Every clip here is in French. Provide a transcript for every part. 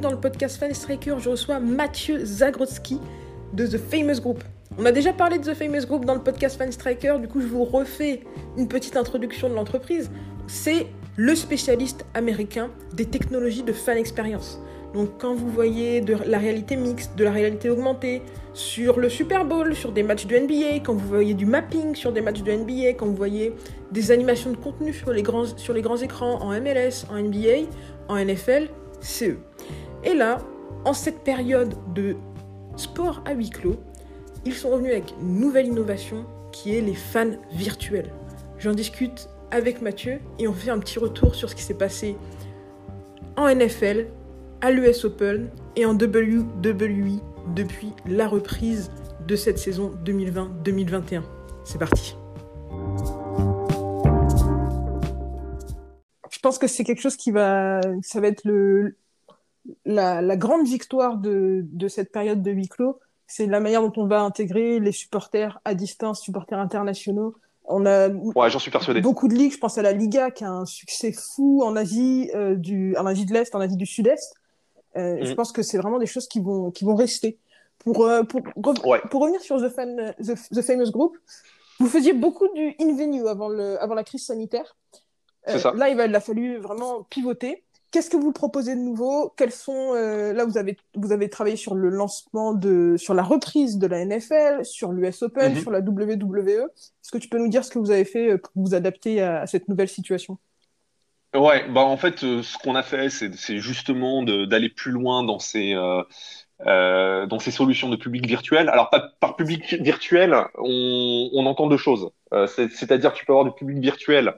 Dans le podcast Fan Striker, je reçois Mathieu Zagrodzki de The Famous Group. On a déjà parlé de The Famous Group dans le podcast Fan Striker, du coup je vous refais une petite introduction de l'entreprise. C'est le spécialiste américain des technologies de fan expérience. Donc quand vous voyez de la réalité mixte, de la réalité augmentée sur le Super Bowl, sur des matchs de NBA, quand vous voyez du mapping sur des matchs de NBA, quand vous voyez des animations de contenu sur les grands écrans en MLS, en NBA, en NFL, c'est eux. Et là, en cette période de sport à huis clos, ils sont revenus avec une nouvelle innovation qui est les fans virtuels. J'en discute avec Mathieu et on fait un petit retour sur ce qui s'est passé en NFL, à l'US Open et en WWE depuis la reprise de cette saison 2020-2021. C'est parti. Je pense que c'est quelque chose qui va, ça va être le, la, grande victoire de, cette période de huis clos, c'est la manière dont on va intégrer les supporters à distance, supporters internationaux. On a j'en suis persuadé. beaucoup de ligues, je pense à la Liga qui a un succès fou en Asie, euh, du, en Asie de l'Est, en Asie du Sud-Est. Euh, Je mhm. pense que c'est vraiment des choses qui vont, qui vont rester. Pour, euh, pour, pour revenir sur The, Fan, The, Famous Group, vous faisiez beaucoup du in-venue avant, le, avant la crise sanitaire. Ça. Là, il, va, il a fallu vraiment pivoter. Qu'est-ce que vous proposez de nouveau? Quels sont euh, là vous avez vous avez travaillé sur le lancement de sur la reprise de la NFL, sur l'US Open, mhm. sur la WWE. Est-ce que tu peux nous dire ce que vous avez fait euh, pour vous adapter à, cette nouvelle situation? Ouais, bah en fait, euh, ce qu'on a fait, c'est justement d'aller plus loin dans ces dans ces solutions de public virtuel. Alors par, par public virtuel, on, on entend deux choses. C'est-à-dire que tu peux avoir du public virtuel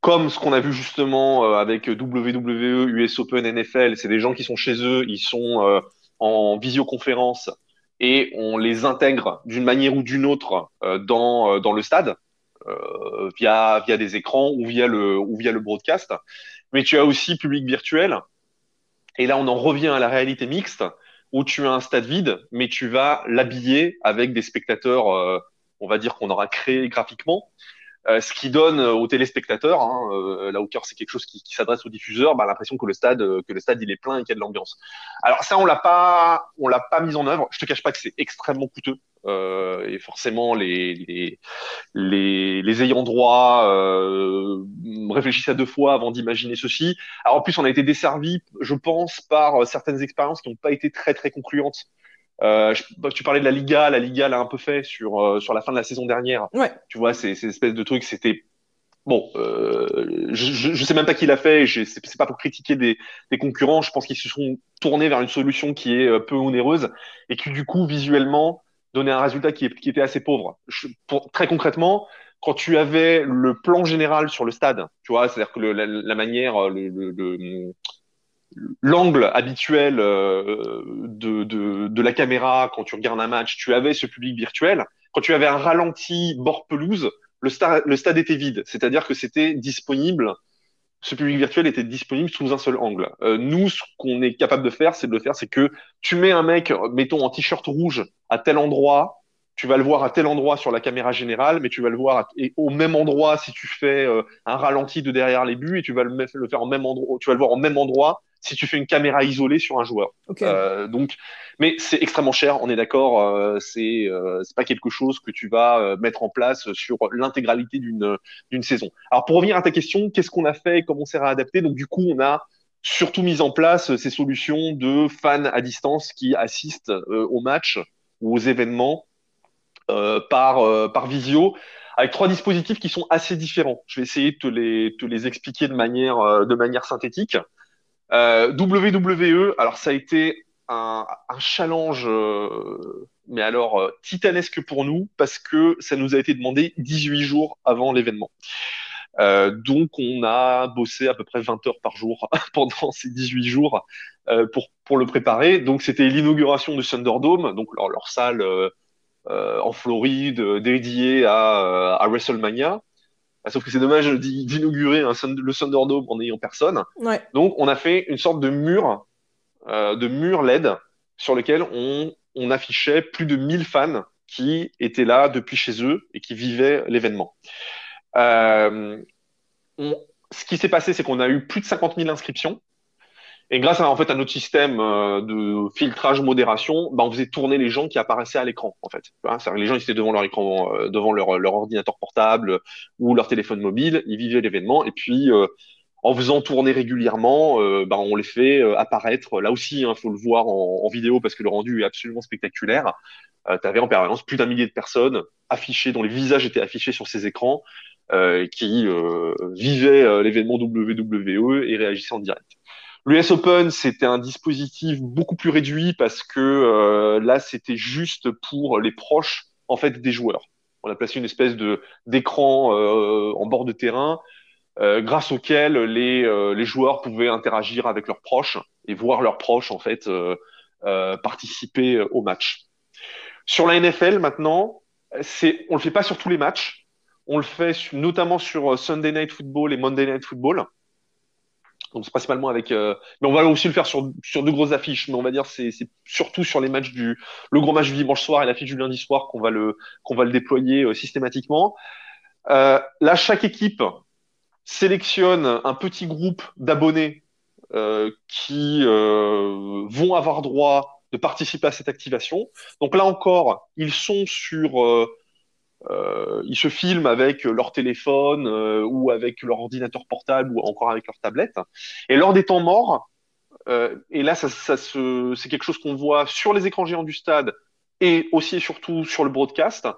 comme ce qu'on a vu justement euh, avec WWE, US Open, NFL, c'est des gens qui sont chez eux, ils sont euh, en visioconférence et on les intègre d'une manière ou d'une autre euh, dans, dans le stade via, via des écrans ou via, le, ou via le broadcast. Mais tu as aussi public virtuel. Et là, on en revient à la réalité mixte où tu as un stade vide, mais tu vas l'habiller avec des spectateurs, on va dire qu'on aura créé graphiquement. Euh, ce qui donne euh, aux téléspectateurs, hein, euh, là au cœur c'est quelque chose qui, qui s'adresse aux diffuseurs, bah, l'impression que le stade, que le stade il est plein et qu'il y a de l'ambiance. Alors ça on l'a pas, on l'a pas mis en œuvre. Je te cache pas que c'est extrêmement coûteux euh, et forcément les les, les, les ayants droit euh, réfléchissent à deux fois avant d'imaginer ceci. Alors en plus on a été desservi, je pense, par certaines expériences qui n'ont pas été très très concluantes. Euh, bah, tu parlais de la Liga, la Liga l'a un peu fait sur euh, sur la fin de la saison dernière. Ouais. Tu vois, ces, ces espèces de trucs, c'était bon. Euh, je, je sais même pas qui l'a fait. C'est pas pour critiquer des, des concurrents. Je pense qu'ils se sont tournés vers une solution qui est peu onéreuse et qui du coup visuellement donnait un résultat qui, qui était assez pauvre. Je, pour, très concrètement, quand tu avais le plan général sur le stade, tu vois, c'est-à-dire que le, la, la, manière, le, le, le l'angle habituel euh, de, de, la caméra quand tu regardes un match, tu avais ce public virtuel. Quand tu avais un ralenti bord pelouse, le, le stade était vide, c'est-à-dire que c'était disponible. Ce public virtuel était disponible sous un seul angle. Euh, nous, ce qu'on est capable de faire, c'est de le faire, c'est que tu mets un mec, mettons en t-shirt rouge, à tel endroit, tu vas le voir à tel endroit sur la caméra générale, mais tu vas le voir au même endroit si tu fais euh, un ralenti de derrière les buts, et tu vas le, le faire en même endroit, tu vas le voir au même endroit si tu fais une caméra isolée sur un joueur. Euh, donc, mais c'est extrêmement cher, on est d'accord. Euh, c'est euh, pas quelque chose que tu vas mettre en place sur l'intégralité d'une d'une saison. Alors pour revenir à ta question, qu'est-ce qu'on a fait, comment on s'est réadapté? Donc du coup, on a surtout mis en place ces solutions de fans à distance qui assistent aux matchs ou aux événements par par visio avec trois dispositifs qui sont assez différents. Je vais essayer de te les, te les expliquer de manière, de manière synthétique. Euh, WWE, alors ça a été un, un challenge, euh, mais alors euh, titanesque pour nous, parce que ça nous a été demandé 18 jours avant l'événement. donc, on a bossé à peu près 20 heures par jour pendant ces 18 jours pour, pour le préparer. Donc, c'était l'inauguration du Thunderdome, donc leur, leur salle en Floride dédiée à, à WrestleMania. Ah, sauf que c'est dommage d'inaugurer le Thunderdome en ayant personne. Donc, on a fait une sorte de mur, euh, de mur LED sur lequel on, affichait plus de 1000 fans qui étaient là depuis chez eux et qui vivaient l'événement. Euh, ce qui s'est passé, c'est qu'on a eu plus de 50 000 inscriptions. Et grâce à, en fait, à notre système euh, de filtrage modération, bah, on faisait tourner les gens qui apparaissaient à l'écran, en fait. les gens ils étaient devant leur écran, euh, devant leur, leur, ordinateur portable ou leur téléphone mobile, ils vivaient l'événement, et puis euh, en faisant tourner régulièrement, bah, on les fait apparaître. Là aussi, il hein, faut le voir en, en, vidéo parce que le rendu est absolument spectaculaire. tu avais en permanence plus d'un millier de personnes affichées, dont les visages étaient affichés sur ces écrans, qui vivaient l'événement WWE et réagissaient en direct. L'US Open, c'était un dispositif beaucoup plus réduit parce que euh, là, c'était juste pour les proches en fait des joueurs. On a placé une espèce de d'écran euh, en bord de terrain euh, grâce auquel les, les joueurs pouvaient interagir avec leurs proches et voir leurs proches en fait participer au match. Sur la NFL maintenant, c'est on le fait pas sur tous les matchs. On le fait notamment sur Sunday Night Football et Monday Night Football donc principalement avec. Euh, mais on va aussi le faire sur, sur deux grosses affiches, mais on va dire c'est c'est surtout sur les matchs du le gros match du dimanche soir et l'affiche du lundi soir qu'on va le qu'on va le déployer euh, systématiquement. Euh, là, chaque équipe sélectionne un petit groupe d'abonnés qui vont avoir droit de participer à cette activation. Donc là encore, ils sont sur euh, ils se filment avec leur téléphone euh, ou avec leur ordinateur portable ou encore avec leur tablette. Et lors des temps morts, euh, et là, ça, c'est quelque chose qu'on voit sur les écrans géants du stade et aussi et surtout sur le broadcast.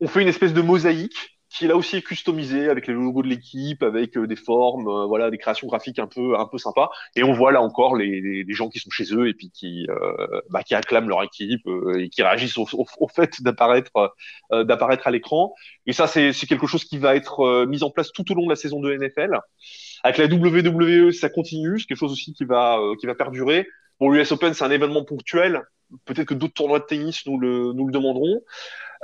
On fait une espèce de mosaïque qui là aussi est customisé avec les logos de l'équipe, avec euh, des formes, euh, voilà, des créations graphiques un peu un peu sympas. Et on voit là encore les, les, gens qui sont chez eux et puis qui euh, bah, qui acclament leur équipe et qui réagissent au, au, fait d'apparaître d'apparaître à l'écran. Et ça c'est c'est quelque chose qui va être mis en place tout au long de la saison de NFL. Avec la WWE, ça continue, c'est quelque chose aussi qui va qui va perdurer. Bon, l'US Open, c'est un événement ponctuel. Peut-être que d'autres tournois de tennis nous le, nous le demanderont.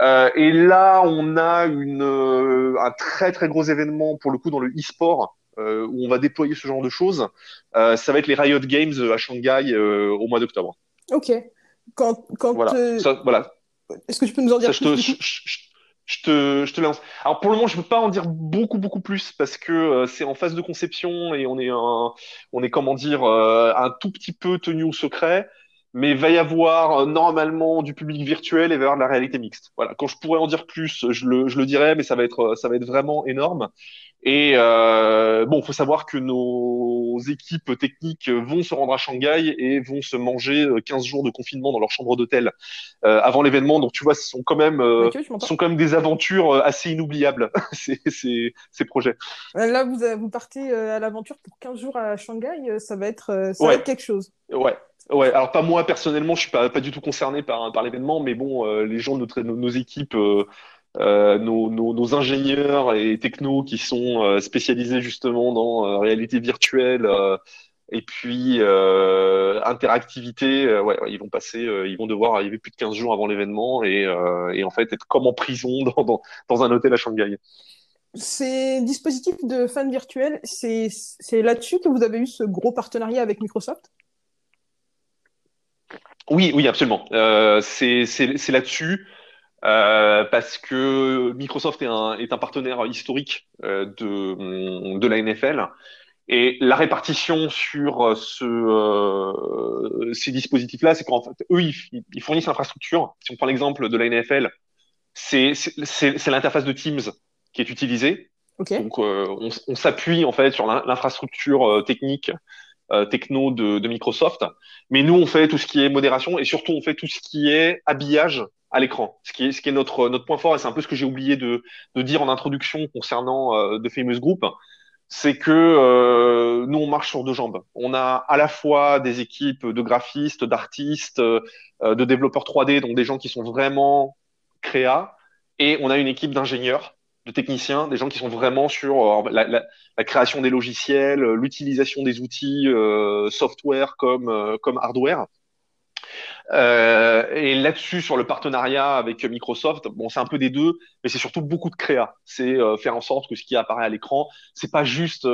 Euh, et là, on a une, euh, un très très gros événement pour le coup dans le e-sport euh, où on va déployer ce genre de choses. Euh, ça va être les Riot Games à Shanghai au mois d'octobre. Ok. Quand, quand voilà. Ça, voilà. Est-ce que tu peux nous en dire ça, plus je, te, je, je, te, je te lance. Alors pour le moment, je ne peux pas en dire beaucoup beaucoup plus parce que c'est en phase de conception et on est un, on est comment dire un tout petit peu tenu au secret mais il va y avoir euh, normalement du public virtuel et il va y avoir de la réalité mixte. Voilà. Quand je pourrais en dire plus, je le, je le dirais, mais ça va être, ça va être vraiment énorme. Et euh, bon, faut savoir que nos équipes techniques vont se rendre à Shanghai et vont se manger 15 euh, jours de confinement dans leur chambre d'hôtel euh, avant l'événement. Donc tu vois, ce sont quand même, euh, sont quand même des aventures euh, assez inoubliables ces, ces, ces, projets. Là, vous, vous partez à l'aventure pour 15 jours à Shanghai. Ça va être, ça va être quelque chose. Ouais, Ouais, alors pas moi personnellement, je suis pas, pas du tout concerné par, par l'événement, mais bon, euh, les gens de notre, nos, équipes, euh, euh, nos, nos, ingénieurs et technos qui sont spécialisés justement dans réalité virtuelle et puis interactivité, ouais, ils vont passer, ils vont devoir arriver plus de 15 jours avant l'événement et, et en fait être comme en prison dans, dans, dans un hôtel à Shanghai. Ces dispositifs de fans virtuels, c'est là-dessus que vous avez eu ce gros partenariat avec Microsoft? Oui, oui, absolument. Euh, c'est là-dessus. Euh, parce que Microsoft est un, est un partenaire historique euh, de, de la NFL et la répartition sur ce, euh, ces dispositifs-là, c'est qu'en fait, eux, ils, ils fournissent l'infrastructure. Si on prend l'exemple de la NFL, c'est l'interface de Teams qui est utilisée. Okay. Donc, euh, on, on s'appuie en fait sur l'infrastructure euh, technique euh, techno de, de, Microsoft. Mais nous, on fait tout ce qui est modération et surtout, on fait tout ce qui est habillage à l'écran, ce qui est, ce qui est notre, notre point fort. Et c'est un peu ce que j'ai oublié de, de dire en introduction concernant euh, The Famous Group. C'est que euh, nous, on marche sur deux jambes. On a à la fois des équipes de graphistes, d'artistes, euh, de développeurs 3D, donc des gens qui sont vraiment créa, et on a une équipe d'ingénieurs de techniciens, des gens qui sont vraiment sur la, création des logiciels, l'utilisation des outils software comme, comme hardware. et là-dessus, sur le partenariat avec Microsoft, bon, c'est un peu des deux, mais c'est surtout beaucoup de créa. C'est faire en sorte que ce qui apparaît à l'écran, c'est pas juste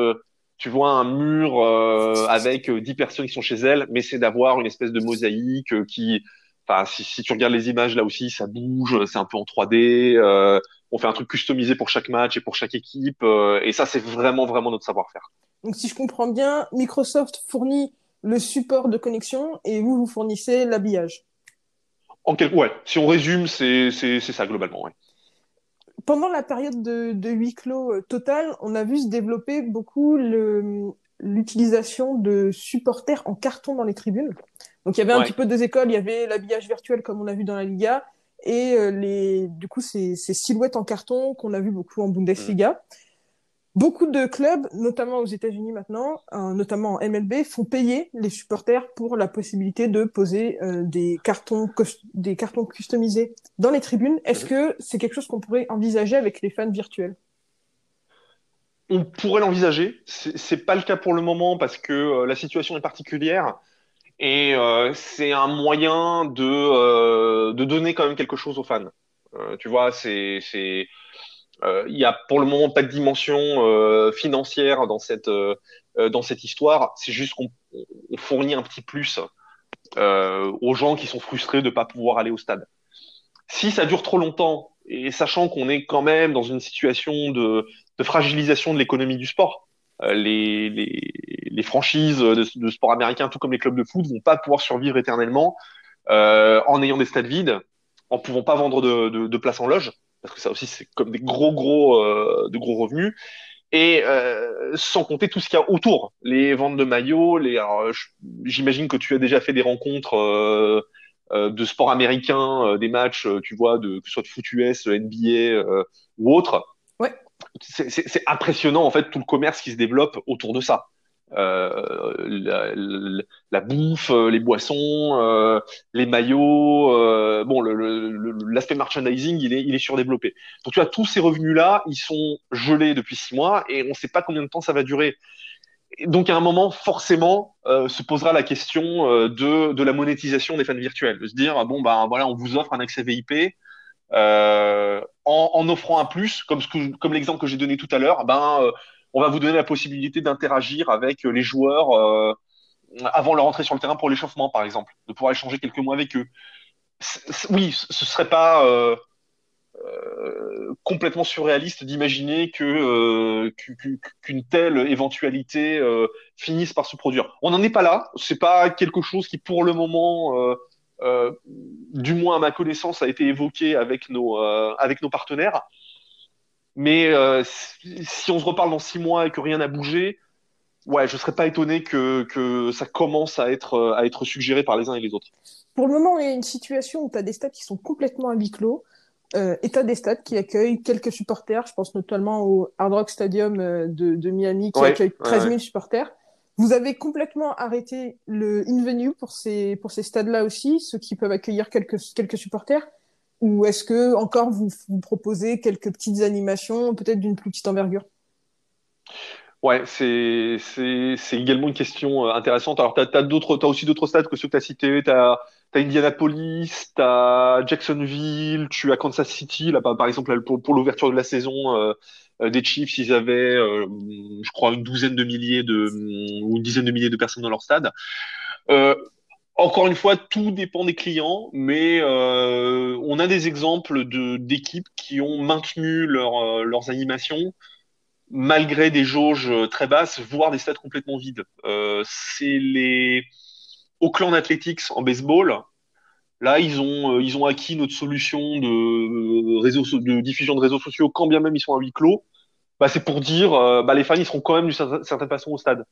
tu vois un mur euh, avec euh, dix personnes qui sont chez elles, mais c'est d'avoir une espèce de mosaïque euh, qui, enfin, si, tu regardes les images là aussi, ça bouge, c'est un peu en 3D. Euh, on fait un truc customisé pour chaque match et pour chaque équipe, et ça, c'est vraiment, vraiment notre savoir-faire. Donc, si je comprends bien, Microsoft fournit le support de connexion et vous, vous fournissez l'habillage. En quel... Ouais, si on résume, c'est ça globalement. Ouais pendant la période de, huis clos euh, total, on a vu se développer beaucoup l'utilisation de supporters en carton dans les tribunes. Donc il y avait un petit peu deux écoles, il y avait l'habillage virtuel comme on a vu dans la Liga et euh, les du coup ces, silhouettes en carton qu'on a vu beaucoup en Bundesliga. Beaucoup de clubs, notamment aux États-Unis maintenant, euh, notamment en MLB, font payer les supporters pour la possibilité de poser euh, des cartons des cartons customisés dans les tribunes. Est-ce que c'est quelque chose qu'on pourrait envisager avec les fans virtuels? On pourrait l'envisager. C'est pas le cas pour le moment parce que la situation est particulière et c'est un moyen de de donner quand même quelque chose aux fans. tu vois, c'est euh, il n'y a pour le moment pas de dimension euh, financière dans cette, euh, dans cette histoire. C'est juste qu'on fournit un petit plus aux gens qui sont frustrés de ne pas pouvoir aller au stade. Si ça dure trop longtemps, et sachant qu'on est quand même dans une situation de, de fragilisation de l'économie du sport, les, les, franchises de, sport américain, tout comme les clubs de foot, vont pas pouvoir survivre éternellement euh, en ayant des stades vides, en pouvant pas vendre de, de, places en loge parce que ça aussi c'est comme des gros gros euh, de gros revenus et euh, sans compter tout ce qu'il y a autour, les ventes de maillots, j'imagine que tu as déjà fait des rencontres euh, euh de sport américain, euh, des matchs, tu vois, de que ce soit de foot US, NBA ou autre. C'est impressionnant en fait tout le commerce qui se développe autour de ça. Euh, la, bouffe, euh, les boissons, euh, les maillots. bon, l'aspect merchandising, il est, surdéveloppé. Donc tu as tous ces revenus-là, ils sont gelés depuis six mois et on ne sait pas combien de temps ça va durer. donc à un moment, forcément, se posera la question de, de la monétisation des fans virtuels. De se dire, bon, ben voilà, on vous offre un accès VIP. Euh, en, offrant un plus, comme, l'exemple que j'ai donné tout à l'heure, ben, on va vous donner la possibilité d'interagir avec euh, les joueurs euh, avant leur entrée sur le terrain pour l'échauffement, par exemple, de pouvoir échanger quelques mots avec eux. oui, ce serait pas euh, complètement surréaliste d'imaginer que qu'une telle éventualité finisse par se produire. On n'en est pas là. C'est pas quelque chose qui, pour le moment, du moins à ma connaissance, a été évoqué avec nos avec nos partenaires. Mais euh, si on se reparle dans six mois et que rien n'a bougé, ouais, je serais pas étonné que, que ça commence à être, euh, à être suggéré par les uns et les autres. Pour le moment, il y a une situation où tu as des stades qui sont complètement à huis clos. Euh, et tu as des stades qui accueillent quelques supporters. Je pense notamment au Hard Rock Stadium euh, de, de Miami qui accueille 13 000 supporters. Vous avez complètement arrêté le in-venue pour ces, stades-là aussi, ceux qui peuvent accueillir quelques, supporters? Ou est-ce que encore vous, proposez quelques petites animations, peut-être d'une plus petite envergure? Ouais, c'est, également une question euh, intéressante. Alors, tu as, t'as aussi d'autres stades que ceux que tu as cités. Tu as, Indianapolis, tu as Jacksonville, tu as Kansas City. Là, par exemple, pour, l'ouverture de la saison euh, des Chiefs, ils avaient, je crois, une douzaine de milliers de, ou une dizaine de milliers de personnes dans leur stade. Euh, encore une fois, tout dépend des clients, mais euh, on a des exemples d'équipes qui ont maintenu leur, euh, leurs animations malgré des jauges très basses, voire des stades complètement vides. Euh, c'est les Oakland Athletics en baseball. Là, ils ont, ils ont acquis notre solution de, réseau, de diffusion de réseaux sociaux, quand bien même ils sont à huis clos. Bah, c'est pour dire, bah, les fans, ils seront quand même d'une certaine façon au stade.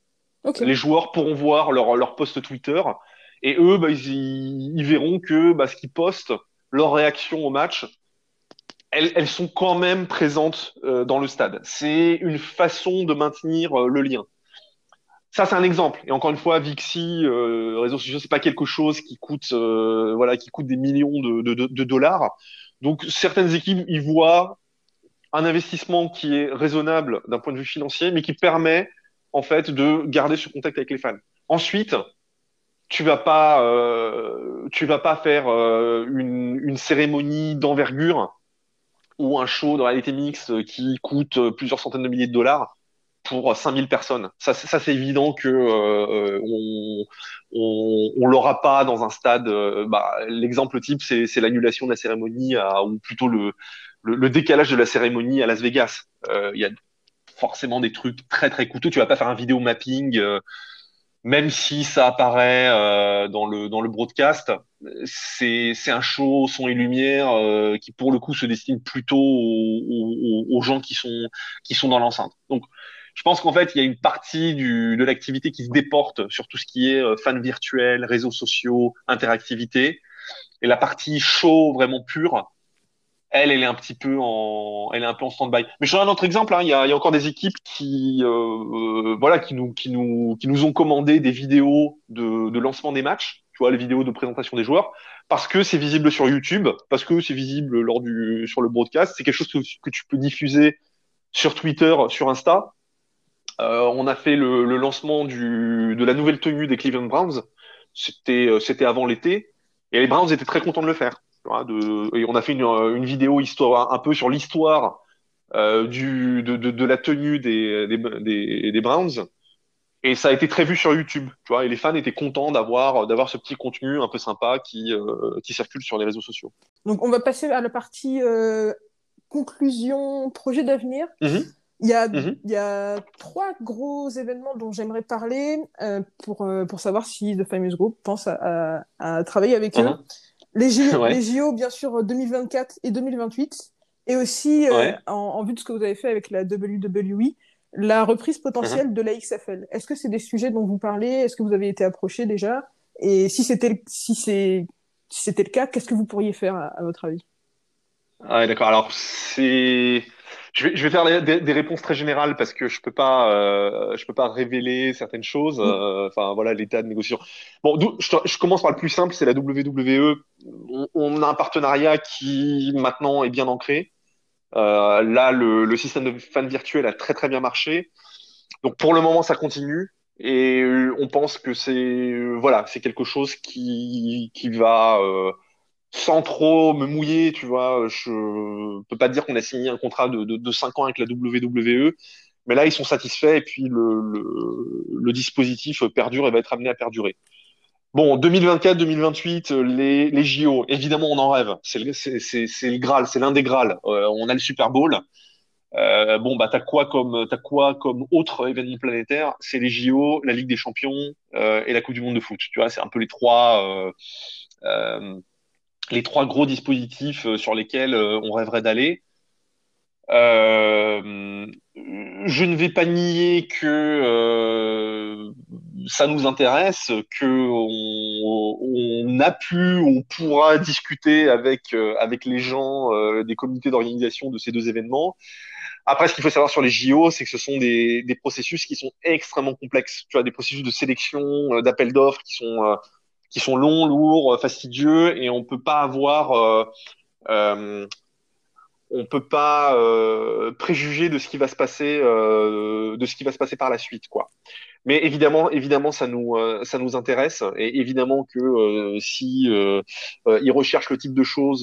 Les joueurs pourront voir leur, leur post Twitter et eux, bah, ils, verront que bah, ce qu'ils postent, leurs réactions au match, elles, elles sont quand même présentes euh, dans le stade. C'est une façon de maintenir euh, le lien. Ça, c'est un exemple. Et encore une fois, Vixi, euh, réseaux sociaux, c'est pas quelque chose qui coûte, euh, voilà, qui coûte des millions de, de, de, dollars. Donc, certaines équipes, ils voient un investissement qui est raisonnable d'un point de vue financier, mais qui permet en fait de garder ce contact avec les fans. Ensuite, tu vas pas, euh, tu vas pas faire euh, une, cérémonie d'envergure ou un show de réalité mixte qui coûte plusieurs centaines de milliers de dollars pour 5000 personnes. Ça, c'est évident que euh, on, on, l'aura pas dans un stade. Euh, bah, L'exemple type, c'est l'annulation de la cérémonie ou plutôt le, le, le, décalage de la cérémonie à Las Vegas. Euh, il y a forcément des trucs très très coûteux. Tu vas pas faire un vidéo mapping, euh, même si ça apparaît euh, dans le dans le broadcast. C'est c'est un show son et lumière euh, qui pour le coup se destine plutôt aux, aux, aux gens qui sont qui sont dans l'enceinte. Donc je pense qu'en fait, il y a une partie du, de l'activité qui se déporte sur tout ce qui est fan virtuel, réseaux sociaux, interactivité. Et la partie show vraiment pure, elle, elle est un petit peu en, elle est un peu en stand-by. Mais je donne un autre exemple. Hein. Il, y a, encore des équipes qui, euh, voilà, qui nous, qui nous, qui nous ont commandé des vidéos de, lancement des matchs. Tu vois, les vidéos de présentation des joueurs, parce que c'est visible sur YouTube, parce que c'est visible lors du, sur le broadcast. C'est quelque chose que, tu peux diffuser sur Twitter, sur Insta. Euh, on a fait le, lancement de la nouvelle tenue des Cleveland Browns. C'était, euh, c'était avant l'été, et les Browns étaient très contents de le faire. De, et on a fait une, une, vidéo histoire un peu sur l'histoire euh, du de, de, de, la tenue des, des, des, Browns et ça a été très vu sur YouTube tu vois et les fans étaient contents d'avoir d'avoir ce petit contenu un peu sympa qui euh, qui circule sur les réseaux sociaux donc on va passer à la partie euh, conclusion projet d'avenir mm-hmm. Il y, a, mm-hmm. il y a trois gros événements dont j'aimerais parler euh, pour, euh, pour savoir si The Famous Group pense à, à, à travailler avec eux. Les JO, ouais. les JO, bien sûr, 2024 et 2028. Et aussi, ouais. euh, en, en, vue de ce que vous avez fait avec la WWE, la reprise potentielle Mm-hmm. de la XFL. Est-ce que c'est des sujets dont vous parlez? Est-ce que vous avez été approché déjà? Et si c'était si c'est si c'était le cas, qu'est-ce que vous pourriez faire à, à votre avis? Ouais, d'accord. Alors, c'est je vais, je vais faire des, des, réponses très générales parce que je peux pas, euh, je peux pas révéler certaines choses. Euh, enfin voilà, l'état de négociation. Bon, je, je, commence par le plus simple, c'est la WWE. On, on, a un partenariat qui maintenant est bien ancré. Euh, là, le, le, système de fans virtuel a très très bien marché. Donc pour le moment, ça continue et on pense que c'est voilà, c'est quelque chose qui qui va sans trop me mouiller, tu vois, je peux pas dire qu'on a signé un contrat de, de, de 5 ans avec la WWE, mais là, ils sont satisfaits et puis le, dispositif perdure et va être amené à perdurer. Bon, 2024-2028, les, les JO, évidemment, on en rêve. C'est le, Graal, c'est l'un des Graals. Euh, on a le Super Bowl. Euh, bon, bah, t'as quoi comme, t'as quoi comme autre événement planétaire? C'est les JO, la Ligue des Champions euh, et la Coupe du Monde de foot. Tu vois, c'est un peu les trois les trois gros dispositifs sur lesquels on rêverait d'aller. Euh, je ne vais pas nier que euh, ça nous intéresse, que on, a pu, on pourra discuter avec euh, avec les gens euh, des comités d'organisation de ces deux événements. Après, ce qu'il faut savoir sur les JO, c'est que ce sont des, des, processus qui sont extrêmement complexes. Tu vois, des processus de sélection, euh, d'appel d'offres qui sont euh, qui sont longs, lourds, fastidieux, et on peut pas avoir euh, euh, on peut pas euh, préjuger de ce qui va se passer, euh, de ce qui va se passer par la suite, quoi. Mais évidemment, évidemment, ça nous, euh, ça nous intéresse, et évidemment que euh, si euh, ils recherchent le type de choses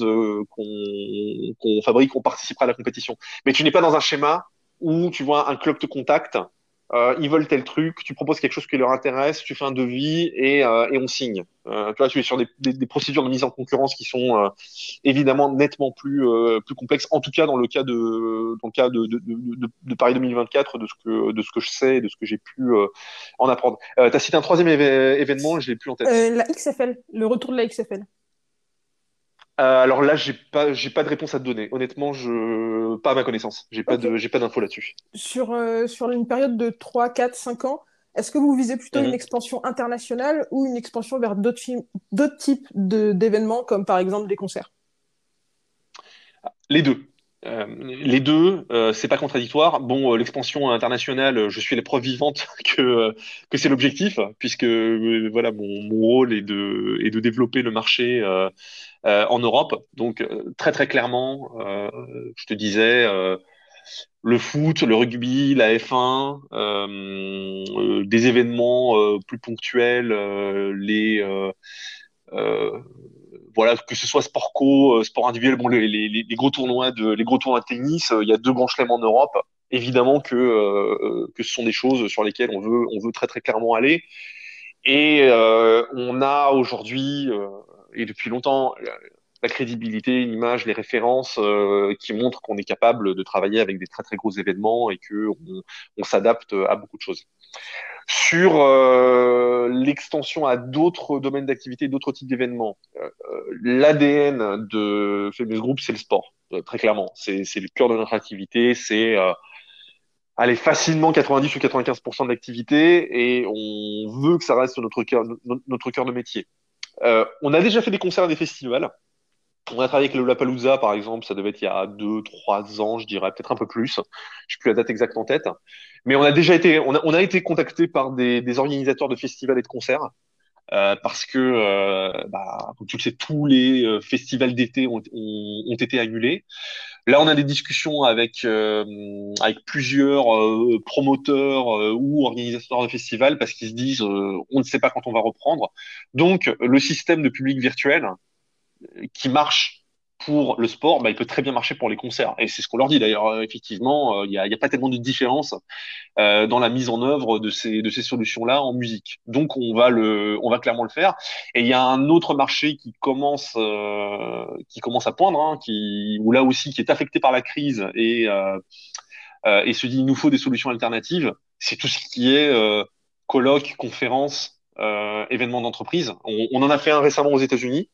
qu'on qu'on fabrique, on participera à la compétition. Mais tu n'es pas dans un schéma où tu vois un club te contacte euh, ils veulent tel truc, tu proposes quelque chose qui leur intéresse, tu fais un devis et, euh, et on signe. Euh, tu vois, tu es sur des, des, des, procédures de mise en concurrence qui sont euh, évidemment nettement plus euh, plus complexes. En tout cas, dans le cas de dans le cas de, de, de, de Paris 2024, de ce que de ce que je sais, de ce que j'ai pu euh, en apprendre. tu as cité un troisième événement, je l'ai plus en tête. la XFL, le retour de la XFL. Euh, alors là, j'ai pas, j'ai pas de réponse à te donner. Honnêtement, je, pas à ma connaissance. J'ai pas okay. de, j'ai pas d'infos là-dessus. Sur, euh, sur une période de 3, 4, 5 ans, est-ce que vous visez plutôt mmh. une expansion internationale ou une expansion vers d'autres, d'autres types de, d'événements, comme par exemple des concerts? Les deux. Euh, les deux, euh, c'est pas contradictoire. Bon, euh, l'expansion internationale, je suis la preuve vivante que que c'est l'objectif, puisque voilà, mon, rôle est de est de développer le marché en Europe. Donc très très clairement, je te disais le foot, le rugby, la F1, euh, des événements plus ponctuels, les voilà, que ce soit sport co, sport individuel, bon, les, les, gros tournois de les gros tournois de tennis, il y a deux grands chelems en Europe. Évidemment que que ce sont des choses sur lesquelles on veut on veut très très clairement aller. Et on a aujourd'hui et depuis longtemps la crédibilité, l'image, les références euh, qui montrent qu'on est capable de travailler avec des très très gros événements et que on, s'adapte à beaucoup de choses. Sur euh, l'extension à d'autres domaines d'activité, d'autres types d'événements, euh, l'ADN de Famous Group, c'est le sport, très clairement. C'est le cœur de notre activité, c'est aller facilement 90 ou 95% de l'activité et on veut que ça reste notre cœur, notre cœur de métier. on a déjà fait des concerts et des festivals. On a travaillé avec le Lapalooza, par exemple, ça devait être il y a deux, trois ans, je dirais, peut-être un peu plus. Je n'ai plus la date exacte en tête. Mais on a déjà été, on a, été contacté par des, organisateurs de festivals et de concerts. Euh, parce que, euh, bah, comme tu le sais, tous les euh, festivals d'été ont, été annulés. Là, on a des discussions avec, avec plusieurs promoteurs ou organisateurs de festivals parce qu'ils se disent on ne sait pas quand on va reprendre. Donc, le système de public virtuel, qui marche pour le sport, bah, il peut très bien marcher pour les concerts. Et c'est ce qu'on leur dit d'ailleurs. Euh, effectivement, euh, il n'y a, pas tellement de différence euh, dans la mise en œuvre de ces, solutions-là en musique. Donc on va, clairement le faire. Et il y a un autre marché qui commence, à poindre, hein, ou là aussi qui est affecté par la crise et, se dit il nous faut des solutions alternatives. C'est tout ce qui est colloques, conférences, événements d'entreprise. On, en a fait un récemment aux États-Unis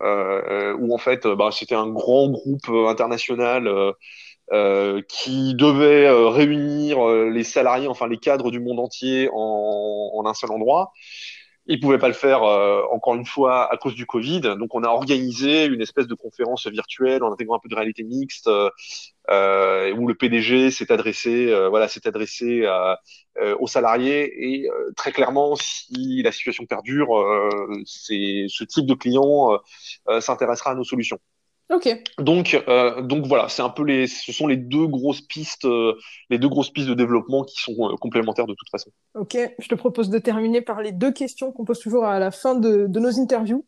où en fait euh, bah, c'était un grand groupe euh, international euh, qui devait réunir les salariés, enfin les cadres du monde entier en, un seul endroit. Ils pouvaient pas le faire encore une fois à cause du Covid, donc on a organisé une espèce de conférence virtuelle en intégrant un peu de réalité mixte euh, où le PDG s'est adressé, euh, voilà, s'est adressé à, euh, aux salariés et très clairement, si la situation perdure, c'est ce type de client s'intéressera à nos solutions. Ok. Donc, donc voilà, c'est un peu les, ce sont les deux grosses pistes, les deux grosses pistes de développement qui sont complémentaires de toute façon. Ok, je te propose de terminer par les deux questions qu'on pose toujours à la fin de, de nos interviews.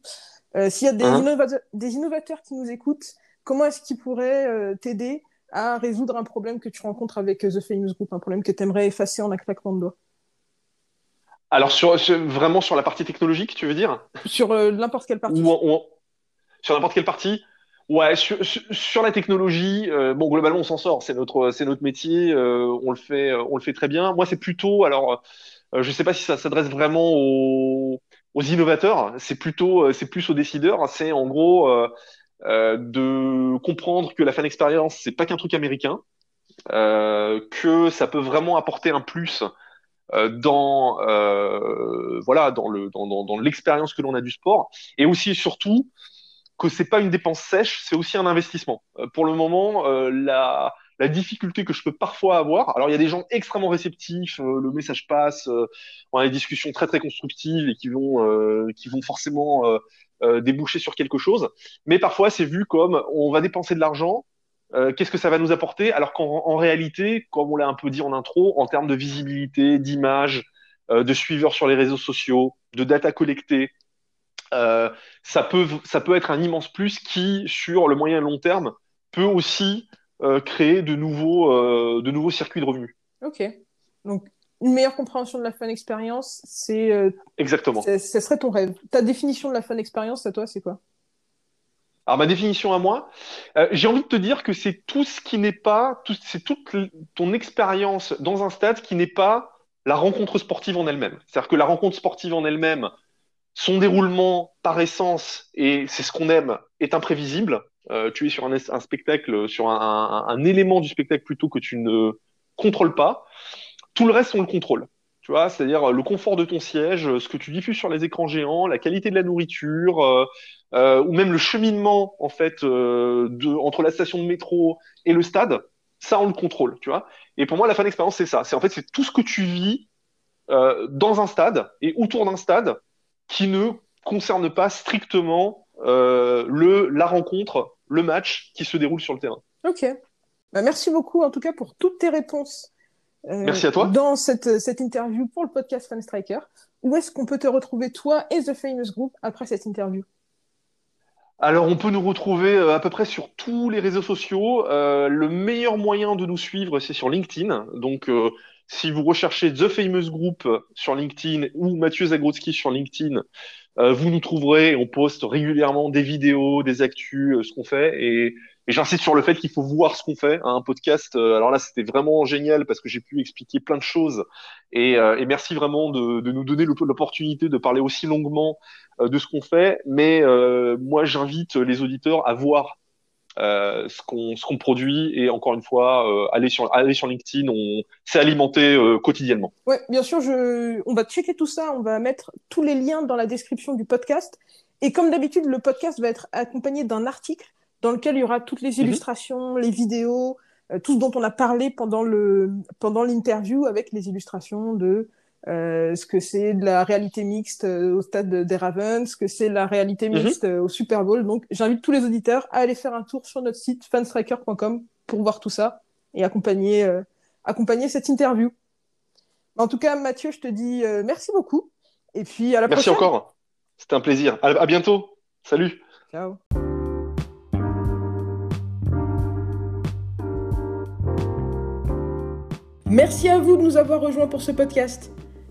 S'il y a des, hein des, innovateurs qui nous écoutent, comment est-ce qu'ils pourraient t'aider à résoudre un problème que tu rencontres avec The Famous Group, un problème que tu aimerais effacer en un claquement de doigts Alors, sur, vraiment sur la partie technologique, tu veux dire? Sur euh, n'importe quelle partie. sur n'importe quelle partie? Ouais, sur, la technologie, euh, bon globalement on s'en sort, c'est notre c'est notre métier, euh, on le fait on le fait très bien. Moi c'est plutôt alors je sais pas si ça s'adresse vraiment aux, aux innovateurs, c'est plutôt c'est plus aux décideurs, c'est en gros euh, de comprendre que la fan experience, c'est pas qu'un truc américain, euh, que ça peut vraiment apporter un plus euh, dans euh, voilà dans le dans, dans, dans l'expérience que l'on a du sport et aussi et surtout que c'est pas une dépense sèche, c'est aussi un investissement. Euh, pour le moment, la la difficulté que je peux parfois avoir. Alors, il y a des gens extrêmement réceptifs, le message passe, on a des discussions très très constructives et qui vont qui vont forcément euh, déboucher sur quelque chose. Mais parfois, c'est vu comme on va dépenser de l'argent, euh, qu'est-ce que ça va nous apporter? Alors qu'en réalité, comme on l'a un peu dit en intro, en termes de visibilité, d'image, euh, de suiveurs sur les réseaux sociaux, de data collectée, ça, peut, ça peut être un immense plus qui, sur le moyen et long terme, peut aussi créer de nouveaux, de nouveaux circuits de revenus. Ok. Donc, une meilleure compréhension de la fan expérience, c'est. Euh, Exactement. Ce serait ton rêve. Ta définition de la fan expérience, à toi, c'est quoi? Alors, ma définition à moi, euh, j'ai envie de te dire que c'est tout ce qui n'est pas. C'est toute ton expérience dans un stade qui n'est pas la rencontre sportive en elle-même. C'est-à-dire que la rencontre sportive en elle-même, son déroulement par essence, et c'est ce qu'on aime, est imprévisible. Euh, tu es sur un, un spectacle, sur un, un, un élément du spectacle plutôt que tu ne contrôles pas. Tout le reste, on le contrôle. Tu vois, c'est-à-dire le confort de ton siège, ce que tu diffuses sur les écrans géants, la qualité de la nourriture, euh, euh, ou même le cheminement en fait euh, entre la station de métro et le stade, ça on le contrôle, tu vois. Et pour moi, la fan expérience, c'est ça. C'est en fait c'est tout ce que tu vis euh, dans un stade et autour d'un stade qui ne concerne pas strictement euh, le la rencontre, le match qui se déroule sur le terrain. Ok, Bah, merci beaucoup en tout cas pour toutes tes réponses. Euh, merci à toi. Dans cette, cette interview pour le podcast Fan Striker. Où est-ce qu'on peut te retrouver, toi et The Famous Group, après cette interview? Alors, on peut nous retrouver euh, à peu près sur tous les réseaux sociaux. Euh, le meilleur moyen de nous suivre, c'est sur LinkedIn. Donc, euh, si vous recherchez The Famous Group sur LinkedIn ou Mathieu Zagrodzki sur LinkedIn, vous nous trouverez. On poste régulièrement des vidéos, des actus, ce qu'on fait. Et et j'insiste sur le fait qu'il faut voir ce qu'on fait. Hein, un podcast, euh, alors là, c'était vraiment génial parce que j'ai pu expliquer plein de choses. Et, euh, et merci vraiment de, de nous donner l'opportunité de parler aussi longuement euh, de ce qu'on fait. Mais moi, j'invite les auditeurs à voir ce qu'on ce qu'on produit et encore une fois aller sur aller sur LinkedIn on s'est alimenté quotidiennement ouais bien sûr je on va checker tout ça on va mettre tous les liens dans la description du podcast et comme d'habitude le podcast va être accompagné d'un article dans lequel il y aura toutes les mhm. illustrations, les vidéos, euh, tout ce dont on a parlé pendant le pendant l'interview avec les illustrations de euh, ce que c'est de la réalité mixte euh, au stade des Ravens, ce que c'est la réalité mhm. mixte au Super Bowl. Donc j'invite tous les auditeurs à aller faire un tour sur notre site fanstriker.com pour voir tout ça et accompagner accompagner cette interview. En tout cas, Mathieu, je te dis merci beaucoup. Et puis à la prochaine. Merci encore. C'était un plaisir. à bientôt. Salut. Ciao. Merci à vous de nous avoir rejoints pour ce podcast.